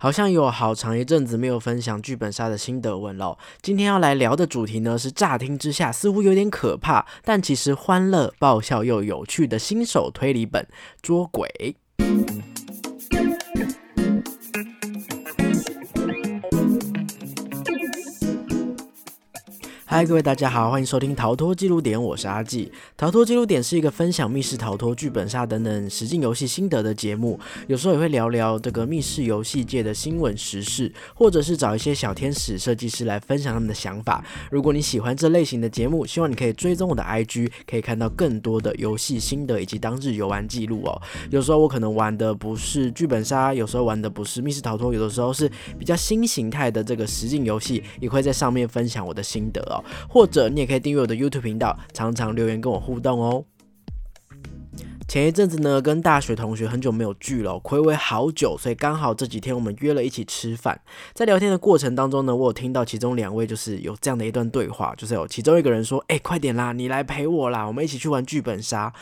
好像有好长一阵子没有分享剧本杀的心得文了。今天要来聊的主题呢，是乍听之下似乎有点可怕，但其实欢乐、爆笑又有趣的新手推理本《捉鬼》。嗨，各位大家好，欢迎收听逃脱记录点，我是阿纪。逃脱记录点是一个分享密室逃脱、剧本杀等等实境游戏心得的节目，有时候也会聊聊这个密室游戏界的新闻时事，或者是找一些小天使设计师来分享他们的想法。如果你喜欢这类型的节目，希望你可以追踪我的 IG，可以看到更多的游戏心得以及当日游玩记录哦。有时候我可能玩的不是剧本杀，有时候玩的不是密室逃脱，有的时候是比较新形态的这个实境游戏，也会在上面分享我的心得哦。或者你也可以订阅我的 YouTube 频道，常常留言跟我互动哦。前一阵子呢，跟大学同学很久没有聚了，暌违好久，所以刚好这几天我们约了一起吃饭。在聊天的过程当中呢，我有听到其中两位就是有这样的一段对话，就是有其中一个人说：“哎，快点啦，你来陪我啦，我们一起去玩剧本杀。”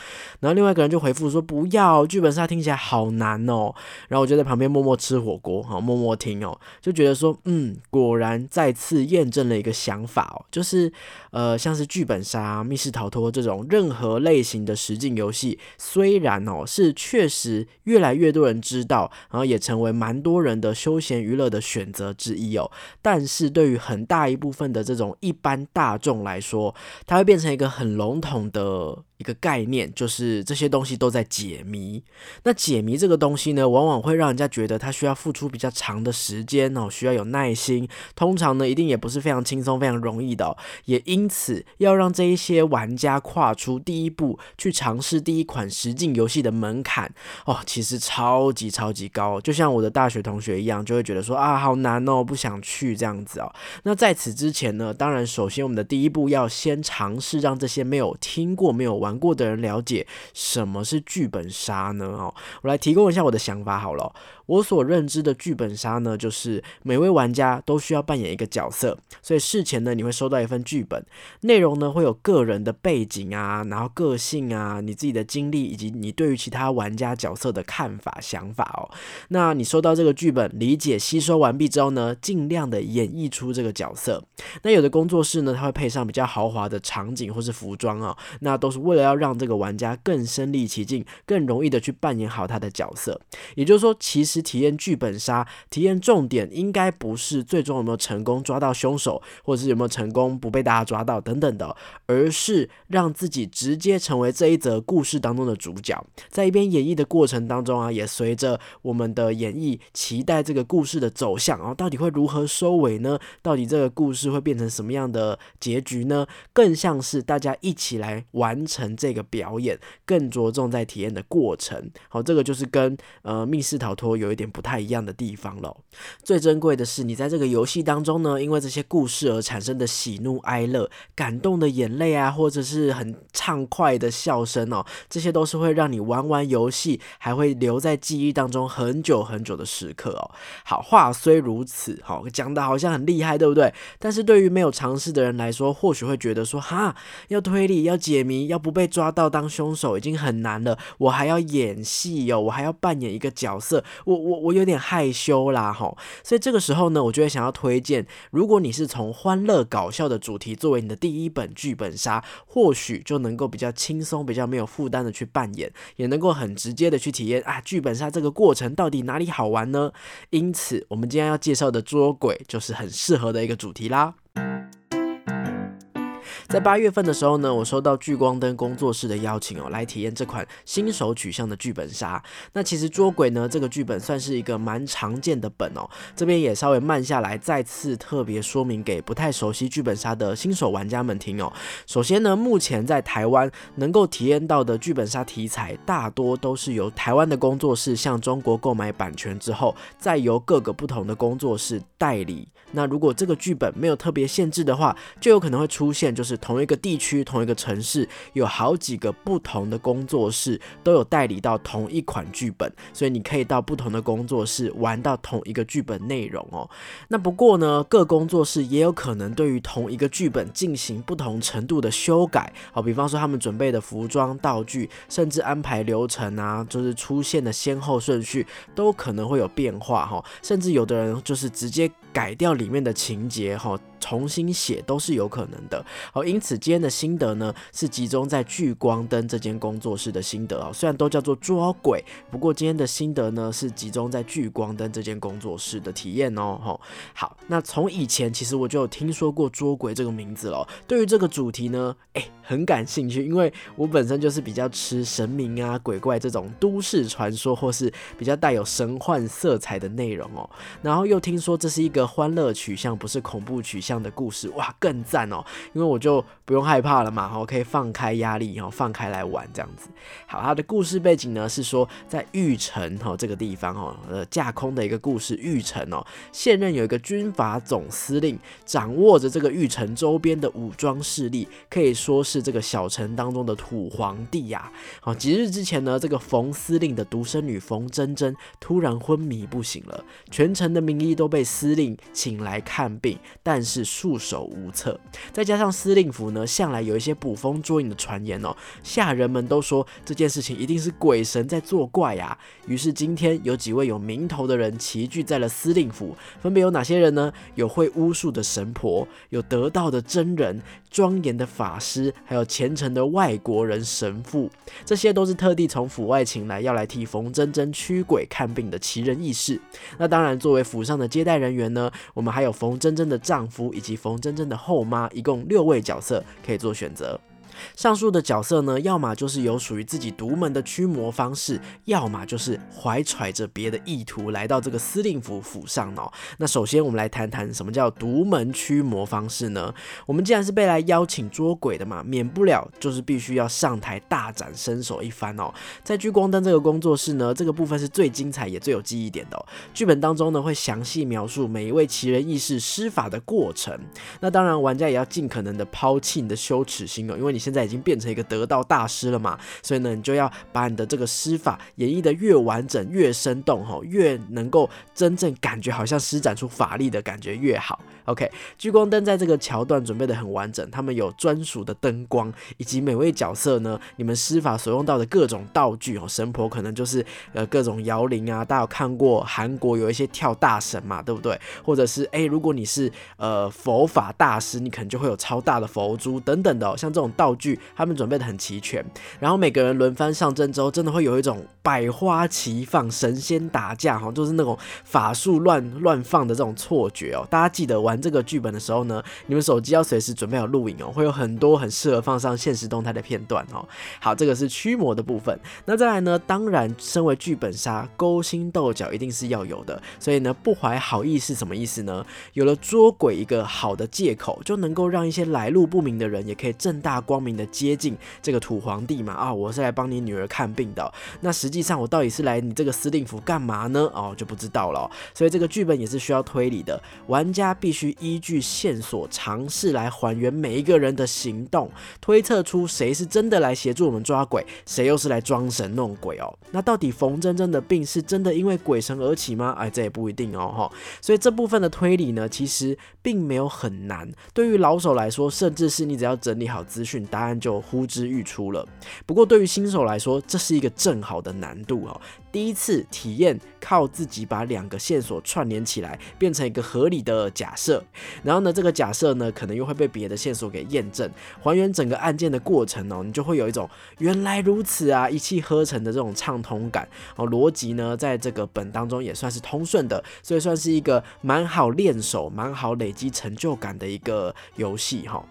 然后另外一个人就回复说：“不要，剧本杀听起来好难哦。”然后我就在旁边默默吃火锅，好，默默听哦，就觉得说，嗯，果然再次验证了一个想法哦，就是呃，像是剧本杀、密室逃脱这种任何类型的实境游戏。虽然哦，是确实越来越多人知道，然后也成为蛮多人的休闲娱乐的选择之一哦。但是对于很大一部分的这种一般大众来说，它会变成一个很笼统的。一个概念就是这些东西都在解谜。那解谜这个东西呢，往往会让人家觉得它需要付出比较长的时间哦，需要有耐心。通常呢，一定也不是非常轻松、非常容易的。也因此，要让这一些玩家跨出第一步，去尝试第一款实境游戏的门槛哦，其实超级超级高。就像我的大学同学一样，就会觉得说啊，好难哦，不想去这样子哦。那在此之前呢，当然首先我们的第一步要先尝试让这些没有听过、没有玩。玩过的人了解什么是剧本杀呢？哦，我来提供一下我的想法好了。我所认知的剧本杀呢，就是每位玩家都需要扮演一个角色，所以事前呢，你会收到一份剧本，内容呢会有个人的背景啊，然后个性啊，你自己的经历以及你对于其他玩家角色的看法、想法哦。那你收到这个剧本，理解、吸收完毕之后呢，尽量的演绎出这个角色。那有的工作室呢，它会配上比较豪华的场景或是服装啊，那都是为要让这个玩家更身临其境，更容易的去扮演好他的角色。也就是说，其实。体验剧本杀，体验重点应该不是最终有没有成功抓到凶手，或者是有没有成功不被大家抓到等等的，而是让自己直接成为这一则故事当中的主角。在一边演绎的过程当中啊，也随着我们的演绎，期待这个故事的走向啊，到底会如何收尾呢？到底这个故事会变成什么样的结局呢？更像是大家一起来完成这个表演，更着重在体验的过程。好，这个就是跟呃密室逃脱有。一点不太一样的地方了。最珍贵的是，你在这个游戏当中呢，因为这些故事而产生的喜怒哀乐、感动的眼泪啊，或者是很畅快的笑声哦，这些都是会让你玩完游戏还会留在记忆当中很久很久的时刻哦。好话虽如此，好讲的好像很厉害，对不对？但是对于没有尝试的人来说，或许会觉得说，哈，要推理、要解谜、要不被被抓到当凶手已经很难了，我还要演戏哟，我还要扮演一个角色，我。我我有点害羞啦，哈，所以这个时候呢，我就会想要推荐，如果你是从欢乐搞笑的主题作为你的第一本剧本杀，或许就能够比较轻松、比较没有负担的去扮演，也能够很直接的去体验啊，剧本杀这个过程到底哪里好玩呢？因此，我们今天要介绍的捉鬼就是很适合的一个主题啦。在八月份的时候呢，我收到聚光灯工作室的邀请哦，来体验这款新手取向的剧本杀。那其实捉鬼呢，这个剧本算是一个蛮常见的本哦。这边也稍微慢下来，再次特别说明给不太熟悉剧本杀的新手玩家们听哦。首先呢，目前在台湾能够体验到的剧本杀题材，大多都是由台湾的工作室向中国购买版权之后，再由各个不同的工作室代理。那如果这个剧本没有特别限制的话，就有可能会出现就是。同一个地区、同一个城市有好几个不同的工作室都有代理到同一款剧本，所以你可以到不同的工作室玩到同一个剧本内容哦。那不过呢，各工作室也有可能对于同一个剧本进行不同程度的修改，好，比方说他们准备的服装、道具，甚至安排流程啊，就是出现的先后顺序都可能会有变化哈，甚至有的人就是直接改掉里面的情节哈。重新写都是有可能的，好，因此今天的心得呢是集中在聚光灯这间工作室的心得啊，虽然都叫做捉鬼，不过今天的心得呢是集中在聚光灯这间工作室的体验哦，吼，好，那从以前其实我就有听说过捉鬼这个名字了，对于这个主题呢，哎，很感兴趣，因为我本身就是比较吃神明啊、鬼怪这种都市传说或是比较带有神幻色彩的内容哦，然后又听说这是一个欢乐取向，不是恐怖取向。这样的故事哇，更赞哦！因为我就不用害怕了嘛，我可以放开压力，哈，放开来玩这样子。好，它的故事背景呢是说，在玉城哈这个地方哦，呃，架空的一个故事。玉城哦，现任有一个军阀总司令，掌握着这个玉城周边的武装势力，可以说是这个小城当中的土皇帝呀。好，几日之前呢，这个冯司令的独生女冯真真突然昏迷不醒了，全城的名医都被司令请来看病，但是。束手无策，再加上司令府呢，向来有一些捕风捉影的传言哦，下人们都说这件事情一定是鬼神在作怪呀。于是今天有几位有名头的人齐聚在了司令府，分别有哪些人呢？有会巫术的神婆，有得道的真人，庄严的法师，还有虔诚的外国人神父，这些都是特地从府外请来，要来替冯真真驱鬼看病的奇人异事。那当然，作为府上的接待人员呢，我们还有冯真真的丈夫。以及冯真真的后妈，一共六位角色可以做选择。上述的角色呢，要么就是有属于自己独门的驱魔方式，要么就是怀揣着别的意图来到这个司令府府上哦。那首先我们来谈谈什么叫独门驱魔方式呢？我们既然是被来邀请捉鬼的嘛，免不了就是必须要上台大展身手一番哦。在聚光灯这个工作室呢，这个部分是最精彩也最有记忆点的。哦剧本当中呢，会详细描述每一位奇人异士施法的过程。那当然，玩家也要尽可能的抛弃你的羞耻心哦，因为你现在已经变成一个得道大师了嘛，所以呢，你就要把你的这个施法演绎的越完整、越生动，吼，越能够真正感觉好像施展出法力的感觉越好。OK，聚光灯在这个桥段准备的很完整，他们有专属的灯光，以及每位角色呢，你们施法所用到的各种道具哦。神婆可能就是呃各种摇铃啊，大家有看过韩国有一些跳大神嘛，对不对？或者是哎，如果你是呃佛法大师，你可能就会有超大的佛珠等等的，像这种道具，他们准备的很齐全。然后每个人轮番上阵之后，真的会有一种百花齐放、神仙打架哈，就是那种法术乱乱放的这种错觉哦。大家记得玩。这个剧本的时候呢，你们手机要随时准备好录影哦，会有很多很适合放上现实动态的片段哦。好，这个是驱魔的部分。那再来呢，当然，身为剧本杀，勾心斗角一定是要有的。所以呢，不怀好意是什么意思呢？有了捉鬼一个好的借口，就能够让一些来路不明的人也可以正大光明的接近这个土皇帝嘛。啊，我是来帮你女儿看病的。那实际上我到底是来你这个司令府干嘛呢？哦，就不知道了。所以这个剧本也是需要推理的，玩家必须依据线索尝试来还原每一个人的行动，推测出谁是真的来协助我们抓鬼，谁又是来装神弄鬼哦。那到底冯真真的病是真的因为鬼神而起吗？哎，这也不一定哦哈。所以这部分的推理呢，其实并没有很难。对于老手来说，甚至是你只要整理好资讯，答案就呼之欲出了。不过对于新手来说，这是一个正好的难度哦。第一次体验靠自己把两个线索串联起来，变成一个合理的假设。然后呢，这个假设呢，可能又会被别的线索给验证，还原整个案件的过程哦，你就会有一种原来如此啊，一气呵成的这种畅通感哦。逻辑呢，在这个本当中也算是通顺的，所以算是一个蛮好练手、蛮好累积成就感的一个游戏哈。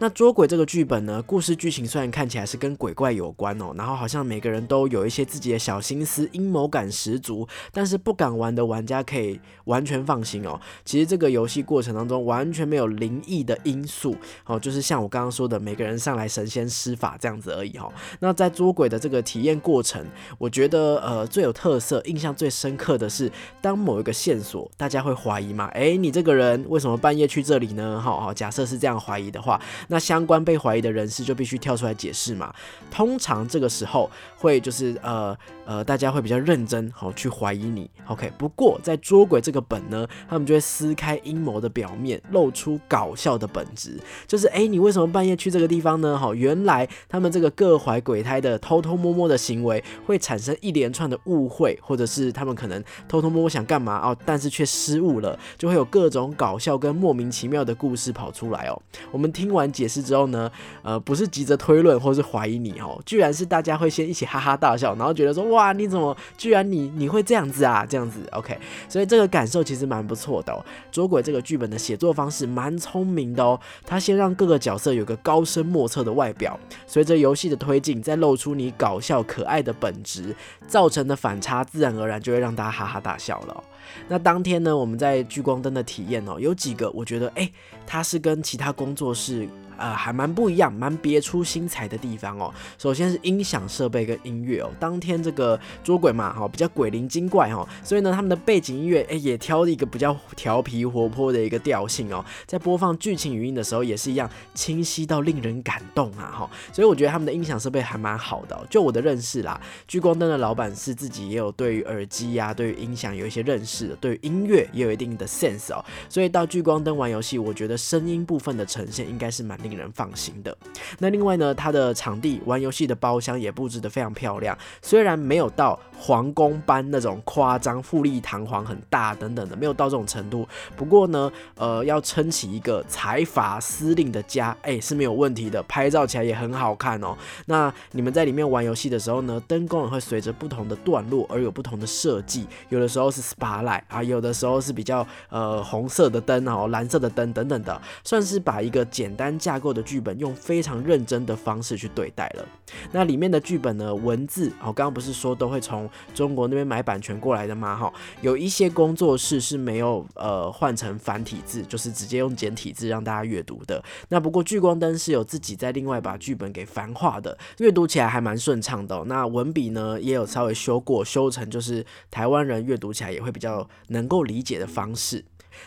那捉鬼这个剧本呢，故事剧情虽然看起来是跟鬼怪有关哦，然后好像每个人都有一些自己的小心思，阴谋感十足，但是不敢玩的玩家可以完全放心哦。其实这个游戏过程当中完全没有灵异的因素哦，就是像我刚刚说的，每个人上来神仙施法这样子而已哈。那在捉鬼的这个体验过程，我觉得呃最有特色、印象最深刻的是，当某一个线索大家会怀疑嘛，哎，你这个人为什么半夜去这里呢？好好，假设是这样怀疑的话。那相关被怀疑的人士就必须跳出来解释嘛。通常这个时候会就是呃呃，大家会比较认真好去怀疑你。OK，不过在捉鬼这个本呢，他们就会撕开阴谋的表面，露出搞笑的本质，就是哎，你为什么半夜去这个地方呢？好，原来他们这个各怀鬼胎的偷偷摸摸的行为，会产生一连串的误会，或者是他们可能偷偷摸摸想干嘛哦，但是却失误了，就会有各种搞笑跟莫名其妙的故事跑出来哦。我们听完解释之后呢，呃，不是急着推论或是怀疑你哦，居然是大家会先一起哈哈大笑，然后觉得说哇，你怎么居然你你会这样子啊？这样子，OK，所以这个感受其实蛮不错的哦。捉鬼这个剧本的写作方式蛮聪明的哦，他先让各个角色有个高深莫测的外表，随着游戏的推进，再露出你搞笑可爱的本质，造成的反差自然而然就会让大家哈哈大笑了。那当天呢，我们在聚光灯的体验哦，有几个我觉得哎，它是跟其他工作室。呃，还蛮不一样，蛮别出心裁的地方哦。首先是音响设备跟音乐哦。当天这个捉鬼嘛，哈，比较鬼灵精怪哈，所以呢，他们的背景音乐哎，也挑了一个比较调皮活泼的一个调性哦。在播放剧情语音的时候，也是一样清晰到令人感动啊，哈。所以我觉得他们的音响设备还蛮好的。就我的认识啦，聚光灯的老板是自己也有对于耳机呀、对于音响有一些认识的，对于音乐也有一定的 sense 哦。所以到聚光灯玩游戏，我觉得声音部分的呈现应该是蛮。令令人放心的。那另外呢，它的场地玩游戏的包厢也布置的非常漂亮，虽然没有到皇宫般那种夸张、富丽堂皇、很大等等的，没有到这种程度。不过呢，呃，要撑起一个财阀司令的家，哎，是没有问题的。拍照起来也很好看哦。那你们在里面玩游戏的时候呢，灯光也会随着不同的段落而有不同的设计，有的时候是 spotlight 啊，有的时候是比较呃红色的灯哦，蓝色的灯等等的，算是把一个简单架。构的剧本用非常认真的方式去对待了。那里面的剧本呢，文字哦，刚刚不是说都会从中国那边买版权过来的吗？哈，有一些工作室是没有呃换成繁体字，就是直接用简体字让大家阅读的。那不过聚光灯是有自己在另外把剧本给繁化的，阅读起来还蛮顺畅的。那文笔呢也有稍微修过，修成就是台湾人阅读起来也会比较能够理解的方式。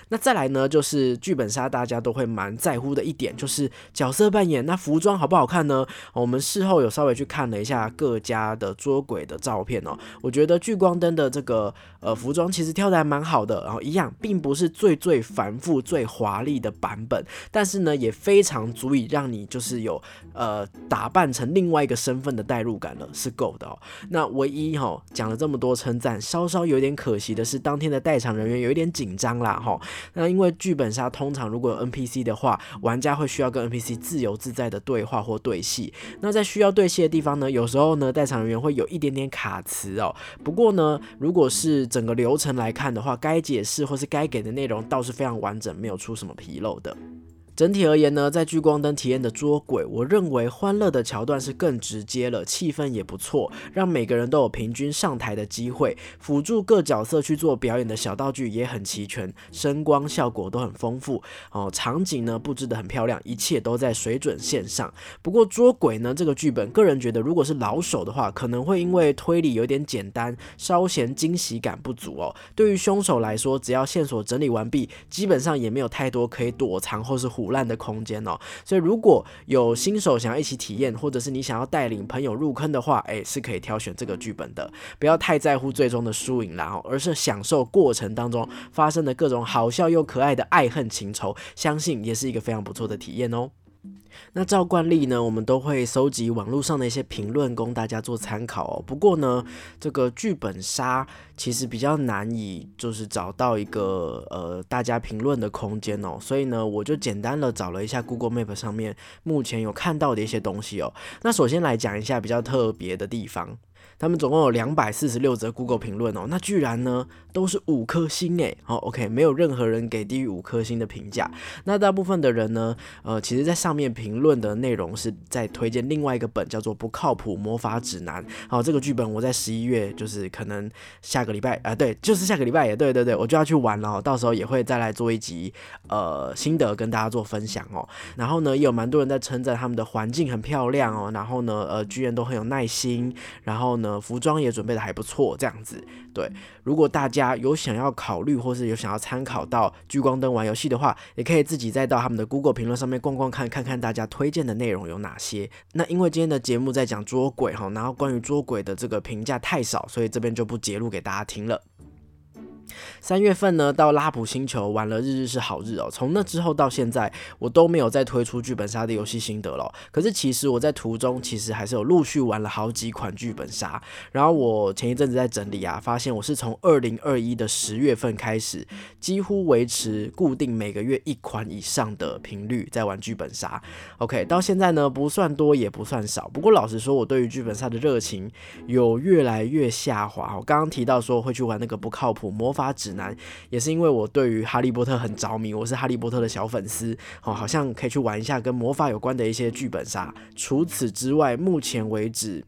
那再来呢，就是剧本杀，大家都会蛮在乎的一点，就是角色扮演。那服装好不好看呢？我们事后有稍微去看了一下各家的捉鬼的照片哦，我觉得聚光灯的这个呃服装其实挑的还蛮好的，然后一样，并不是最最繁复、最华丽的版本，但是呢，也非常足以让你就是有呃打扮成另外一个身份的代入感了，是够的哦。那唯一哈讲了这么多称赞，稍稍有点可惜的是，当天的代场人员有一点紧张啦哈。那因为剧本杀通常如果有 NPC 的话，玩家会需要跟 NPC 自由自在的对话或对戏。那在需要对戏的地方呢，有时候呢，代场人员会有一点点卡词哦。不过呢，如果是整个流程来看的话，该解释或是该给的内容倒是非常完整，没有出什么纰漏的。整体而言呢，在聚光灯体验的捉鬼，我认为欢乐的桥段是更直接了，气氛也不错，让每个人都有平均上台的机会。辅助各角色去做表演的小道具也很齐全，声光效果都很丰富哦，场景呢布置的很漂亮，一切都在水准线上。不过捉鬼呢这个剧本，个人觉得如果是老手的话，可能会因为推理有点简单，稍显惊喜感不足哦。对于凶手来说，只要线索整理完毕，基本上也没有太多可以躲藏或是烂的空间哦，所以如果有新手想要一起体验，或者是你想要带领朋友入坑的话，哎，是可以挑选这个剧本的。不要太在乎最终的输赢啦，而是享受过程当中发生的各种好笑又可爱的爱恨情仇，相信也是一个非常不错的体验哦。那照惯例呢，我们都会收集网络上的一些评论供大家做参考哦。不过呢，这个剧本杀其实比较难以就是找到一个呃大家评论的空间哦，所以呢，我就简单的找了一下 Google Map 上面目前有看到的一些东西哦。那首先来讲一下比较特别的地方。他们总共有两百四十六则 Google 评论哦，那居然呢都是五颗星诶。好，OK，没有任何人给低于五颗星的评价。那大部分的人呢，呃，其实在上面评论的内容是在推荐另外一个本，叫做《不靠谱魔法指南》。好，这个剧本我在十一月，就是可能下个礼拜啊，对，就是下个礼拜也对对对，我就要去玩了，哦到时候也会再来做一集呃心得跟大家做分享哦。然后呢，也有蛮多人在称赞他们的环境很漂亮哦，然后呢，呃，居然都很有耐心，然后呢。服装也准备的还不错，这样子。对，如果大家有想要考虑或是有想要参考到聚光灯玩游戏的话，也可以自己再到他们的 Google 评论上面逛逛看，看看大家推荐的内容有哪些。那因为今天的节目在讲捉鬼哈，然后关于捉鬼的这个评价太少，所以这边就不揭露给大家听了。三月份呢，到拉普星球玩了日日是好日哦。从那之后到现在，我都没有再推出剧本杀的游戏心得了。可是其实我在途中其实还是有陆续玩了好几款剧本杀。然后我前一阵子在整理啊，发现我是从二零二一的十月份开始，几乎维持固定每个月一款以上的频率在玩剧本杀。OK，到现在呢不算多也不算少。不过老实说，我对于剧本杀的热情有越来越下滑。我刚刚提到说会去玩那个不靠谱魔法发指南，也是因为我对于哈利波特很着迷，我是哈利波特的小粉丝，哦，好像可以去玩一下跟魔法有关的一些剧本杀。除此之外，目前为止。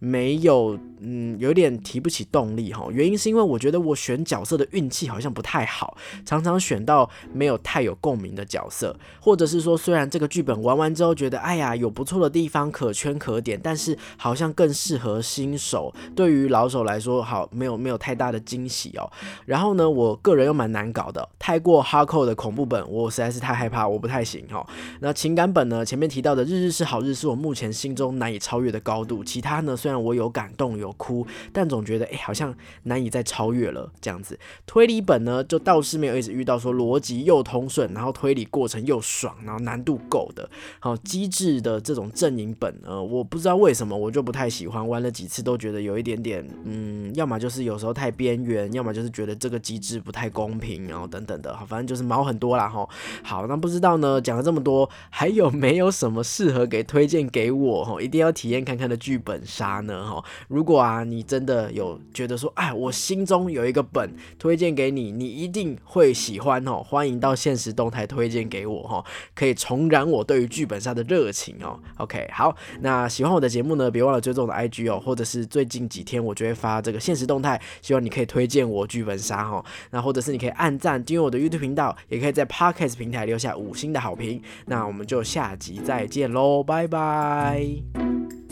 没有，嗯，有点提不起动力哈。原因是因为我觉得我选角色的运气好像不太好，常常选到没有太有共鸣的角色，或者是说虽然这个剧本玩完之后觉得，哎呀，有不错的地方可圈可点，但是好像更适合新手，对于老手来说，好没有没有太大的惊喜哦。然后呢，我个人又蛮难搞的，太过哈扣的恐怖本，我实在是太害怕，我不太行哈。那情感本呢，前面提到的日日是好日，是我目前心中难以超越的高度，其他呢？虽虽然我有感动有哭，但总觉得哎，好像难以再超越了这样子。推理本呢，就倒是没有一直遇到说逻辑又通顺，然后推理过程又爽，然后难度够的。好机智的这种阵营本，呢，我不知道为什么我就不太喜欢，玩了几次都觉得有一点点，嗯，要么就是有时候太边缘，要么就是觉得这个机制不太公平，然后等等的，好，反正就是毛很多啦哈。好，那不知道呢，讲了这么多，还有没有什么适合给推荐给我哈？一定要体验看看的剧本杀。呢哈，如果啊你真的有觉得说，哎，我心中有一个本推荐给你，你一定会喜欢哦，欢迎到现实动态推荐给我哈，可以重燃我对于剧本杀的热情哦。OK，好，那喜欢我的节目呢，别忘了追踪我的 IG 哦，或者是最近几天我就会发这个现实动态，希望你可以推荐我剧本杀哈，那或者是你可以按赞订阅我的 YouTube 频道，也可以在 Podcast 平台留下五星的好评，那我们就下集再见喽，拜拜。